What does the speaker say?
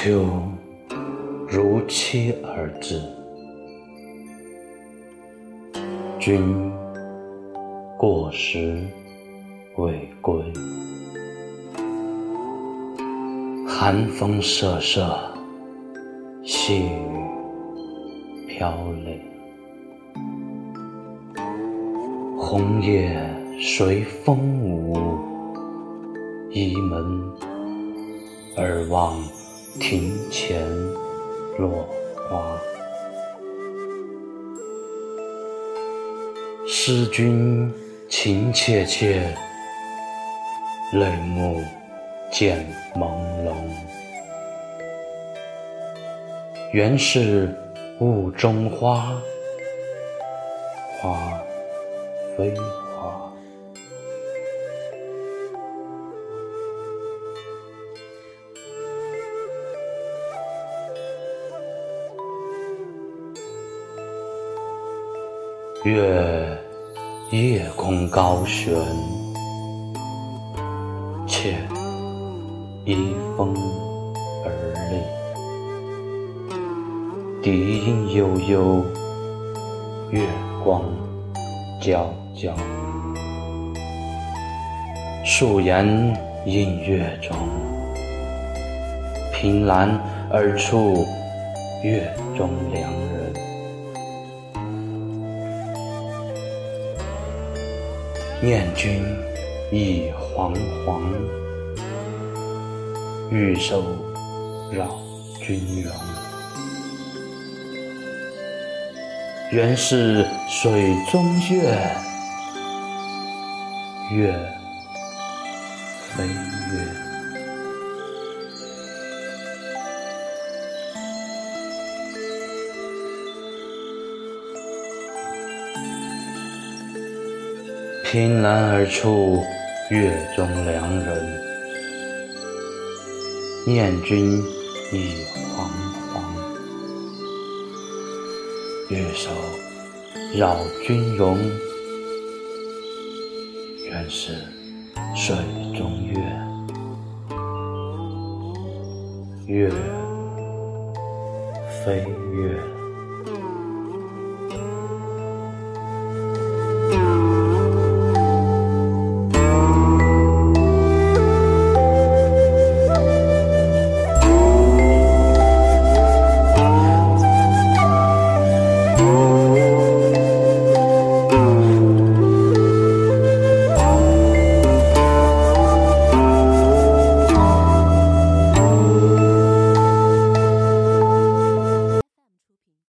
秋如期而至，君过时未归，寒风瑟瑟，细雨飘泪，红叶随风舞，倚门而望。庭前落花，思君情切切，泪目渐朦胧。原是雾中花，花非花。月夜空高悬，妾依风而立。笛音悠悠，月光皎皎。素颜映月中，凭栏而处，月中良人。念君已惶惶，欲收扰君容。原是水中月，月非月。凭栏而处，月中良人。念君已惶惶，玉手绕君容。原是水中月，月非月。